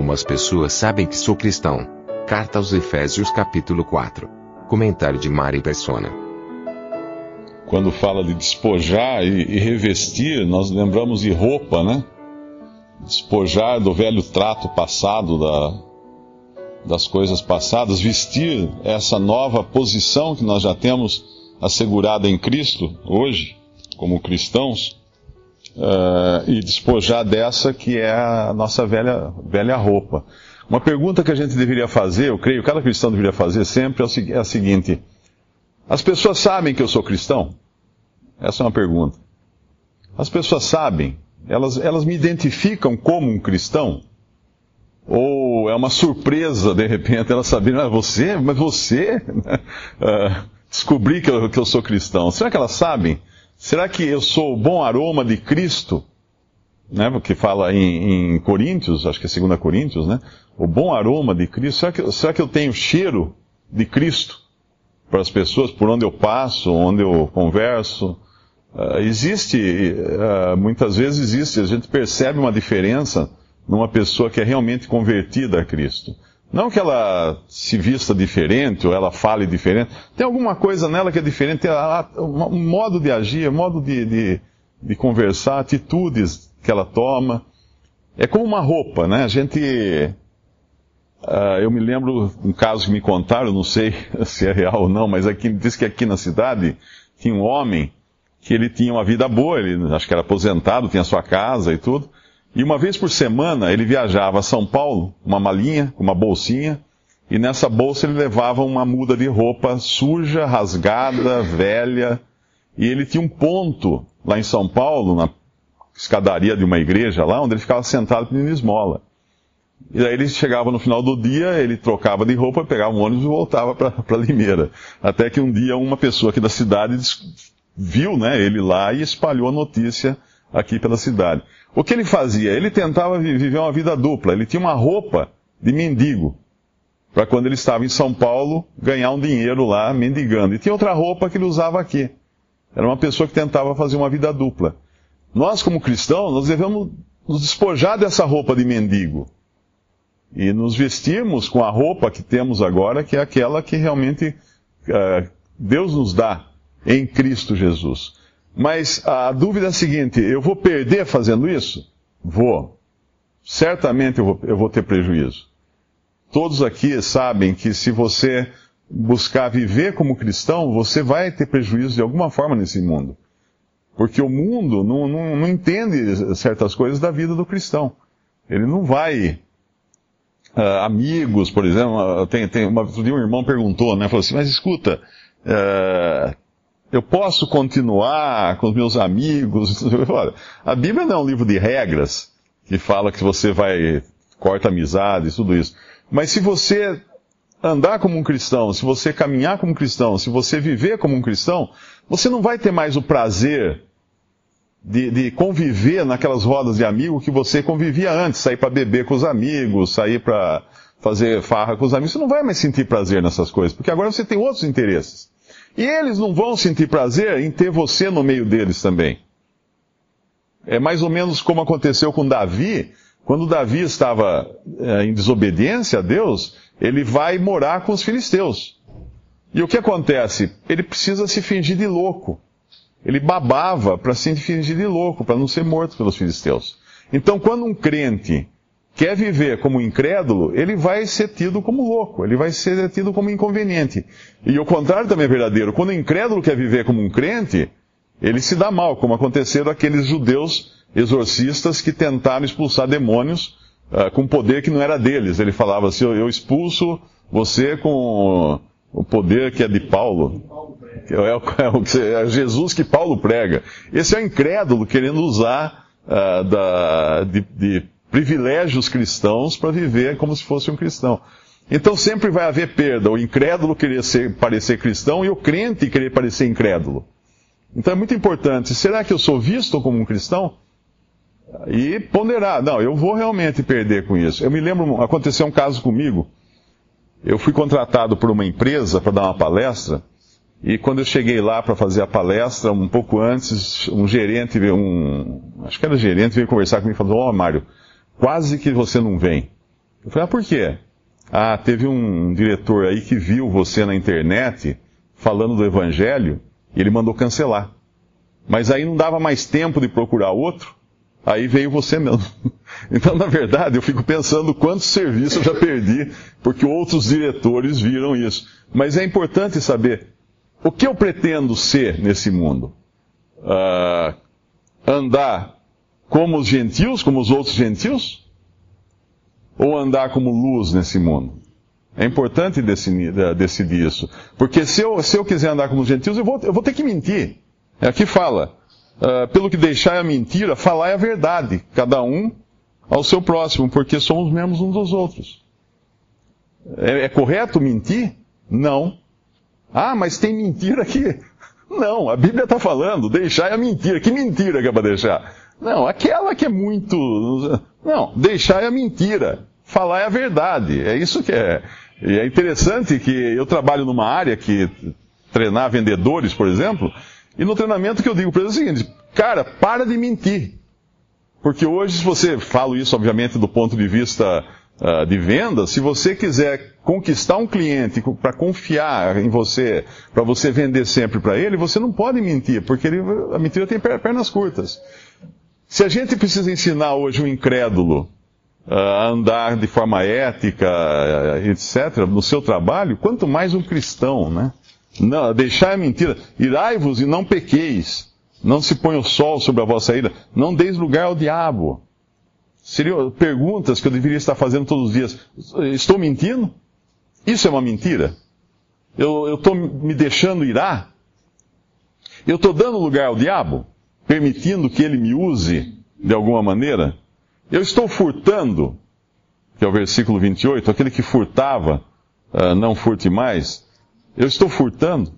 Como as pessoas sabem que sou cristão? Carta aos Efésios, capítulo 4. Comentário de Mari Persona. Quando fala de despojar e, e revestir, nós lembramos de roupa, né? Despojar do velho trato passado, da, das coisas passadas, vestir essa nova posição que nós já temos assegurada em Cristo hoje, como cristãos, uh, e despojar dessa que é a nossa velha, velha roupa. Uma pergunta que a gente deveria fazer, eu creio, cada cristão deveria fazer sempre, é a seguinte: as pessoas sabem que eu sou cristão? Essa é uma pergunta. As pessoas sabem, elas, elas me identificam como um cristão? Ou é uma surpresa, de repente, elas saberem, ah, você, mas você uh, descobri que eu, que eu sou cristão. Será que elas sabem? Será que eu sou o bom aroma de Cristo? Né, porque fala em, em Coríntios, acho que é 2 Coríntios, né? O bom aroma de Cristo. Será que, será que eu tenho cheiro de Cristo para as pessoas por onde eu passo, onde eu converso? Uh, existe, uh, muitas vezes existe, a gente percebe uma diferença numa pessoa que é realmente convertida a Cristo. Não que ela se vista diferente ou ela fale diferente. Tem alguma coisa nela que é diferente. Tem um modo de agir, modo de, de, de, conversar, atitudes que ela toma. É como uma roupa, né? A gente. Uh, eu me lembro um caso que me contaram, não sei se é real ou não, mas aqui, diz que aqui na cidade tinha um homem que ele tinha uma vida boa, ele acho que era aposentado, tinha sua casa e tudo. E uma vez por semana ele viajava a São Paulo, uma malinha, com uma bolsinha, e nessa bolsa ele levava uma muda de roupa suja, rasgada, velha, e ele tinha um ponto lá em São Paulo, na escadaria de uma igreja lá, onde ele ficava sentado pedindo esmola. E aí ele chegava no final do dia, ele trocava de roupa, pegava um ônibus e voltava para Limeira. Até que um dia uma pessoa aqui da cidade viu né, ele lá e espalhou a notícia aqui pela cidade. O que ele fazia? Ele tentava viver uma vida dupla. Ele tinha uma roupa de mendigo, para quando ele estava em São Paulo ganhar um dinheiro lá mendigando. E tinha outra roupa que ele usava aqui. Era uma pessoa que tentava fazer uma vida dupla. Nós, como cristãos, nós devemos nos despojar dessa roupa de mendigo e nos vestirmos com a roupa que temos agora, que é aquela que realmente uh, Deus nos dá em Cristo Jesus. Mas a dúvida é a seguinte: eu vou perder fazendo isso? Vou. Certamente eu vou, eu vou ter prejuízo. Todos aqui sabem que se você buscar viver como cristão, você vai ter prejuízo de alguma forma nesse mundo. Porque o mundo não, não, não entende certas coisas da vida do cristão. Ele não vai. Uh, amigos, por exemplo, tem, tem uma, um irmão perguntou, né? Falou assim, mas escuta, uh, eu posso continuar com os meus amigos. Olha, a Bíblia não é um livro de regras que fala que você vai corta amizades, tudo isso. Mas se você andar como um cristão, se você caminhar como um cristão, se você viver como um cristão, você não vai ter mais o prazer de, de conviver naquelas rodas de amigos que você convivia antes, sair para beber com os amigos, sair para fazer farra com os amigos. Você não vai mais sentir prazer nessas coisas, porque agora você tem outros interesses. E eles não vão sentir prazer em ter você no meio deles também. É mais ou menos como aconteceu com Davi. Quando Davi estava é, em desobediência a Deus, ele vai morar com os filisteus. E o que acontece? Ele precisa se fingir de louco. Ele babava para se fingir de louco, para não ser morto pelos filisteus. Então, quando um crente quer viver como incrédulo, ele vai ser tido como louco, ele vai ser tido como inconveniente. E o contrário também é verdadeiro. Quando o incrédulo quer viver como um crente, ele se dá mal, como aconteceu aqueles judeus exorcistas que tentaram expulsar demônios uh, com poder que não era deles. Ele falava assim: eu expulso você com o poder que é de Paulo. É, é, é, é Jesus que Paulo prega. Esse é o incrédulo querendo usar uh, da, de, de privilégios cristãos para viver como se fosse um cristão. Então sempre vai haver perda, o incrédulo querer ser, parecer cristão e o crente querer parecer incrédulo. Então é muito importante, será que eu sou visto como um cristão? E ponderar, não, eu vou realmente perder com isso. Eu me lembro, aconteceu um caso comigo, eu fui contratado por uma empresa para dar uma palestra, e quando eu cheguei lá para fazer a palestra, um pouco antes, um gerente, um, acho que era gerente, veio conversar comigo e falou, ó oh, Mário, quase que você não vem. Eu falei, ah, por quê? Ah, teve um diretor aí que viu você na internet falando do evangelho e ele mandou cancelar. Mas aí não dava mais tempo de procurar outro, aí veio você mesmo. Então, na verdade, eu fico pensando quantos serviços eu já perdi porque outros diretores viram isso. Mas é importante saber o que eu pretendo ser nesse mundo. Uh, andar como os gentios, como os outros gentios? Ou andar como luz nesse mundo? É importante decidir, decidir isso. Porque se eu, se eu quiser andar como os gentios, eu vou, eu vou ter que mentir. É aqui fala. Uh, pelo que deixar a mentira, falar é a verdade. Cada um ao seu próximo, porque somos membros uns dos outros. É, é correto mentir? Não. Ah, mas tem mentira aqui. Não, a Bíblia está falando, deixar é a mentira. Que mentira que é para deixar? Não, aquela que é muito. Não, deixar é a mentira. Falar é a verdade. É isso que é. E é interessante que eu trabalho numa área que treinar vendedores, por exemplo, e no treinamento que eu digo para eles é o seguinte: cara, para de mentir. Porque hoje, se você falo isso, obviamente, do ponto de vista uh, de venda, se você quiser conquistar um cliente para confiar em você, para você vender sempre para ele, você não pode mentir, porque ele, a mentira tem pernas curtas. Se a gente precisa ensinar hoje um incrédulo uh, a andar de forma ética, uh, etc., no seu trabalho, quanto mais um cristão, né? Não, deixar a mentira. Irai-vos e não pequeis. Não se põe o sol sobre a vossa ira. Não deis lugar ao diabo. Seriam perguntas que eu deveria estar fazendo todos os dias. Estou mentindo? Isso é uma mentira? Eu estou me deixando irar? Eu estou dando lugar ao diabo? Permitindo que ele me use de alguma maneira? Eu estou furtando, que é o versículo 28, aquele que furtava, uh, não furte mais. Eu estou furtando.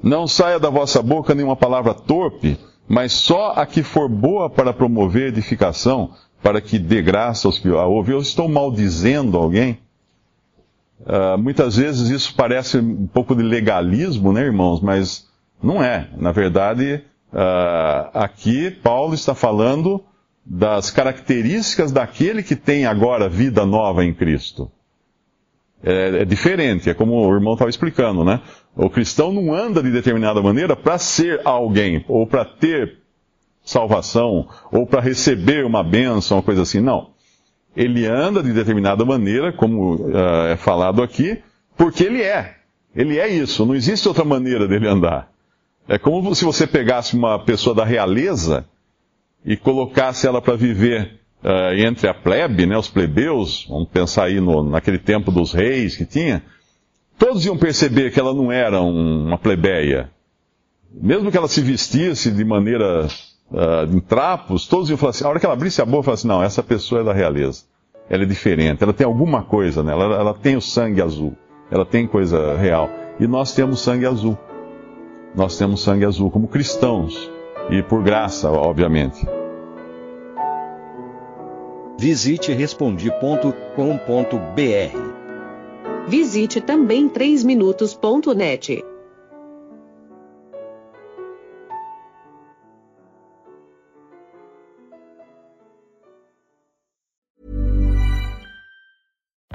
Não saia da vossa boca nenhuma palavra torpe, mas só a que for boa para promover edificação, para que dê graça aos que a ouvem. Eu estou maldizendo alguém? Uh, muitas vezes isso parece um pouco de legalismo, né, irmãos? Mas não é. Na verdade, Uh, aqui, Paulo está falando das características daquele que tem agora vida nova em Cristo. É, é diferente, é como o irmão estava explicando, né? O cristão não anda de determinada maneira para ser alguém, ou para ter salvação, ou para receber uma bênção, uma coisa assim. Não. Ele anda de determinada maneira, como uh, é falado aqui, porque ele é. Ele é isso, não existe outra maneira dele andar. É como se você pegasse uma pessoa da realeza e colocasse ela para viver uh, entre a plebe, né, os plebeus, vamos pensar aí no, naquele tempo dos reis que tinha, todos iam perceber que ela não era um, uma plebeia. Mesmo que ela se vestisse de maneira uh, em trapos, todos iam falar assim, a hora que ela abrisse a boca, assim, não, essa pessoa é da realeza. Ela é diferente, ela tem alguma coisa nela, ela, ela tem o sangue azul, ela tem coisa real. E nós temos sangue azul nós temos sangue azul como cristãos e por graça, obviamente. Visite respondi.com.br. Visite também 3minutos.net.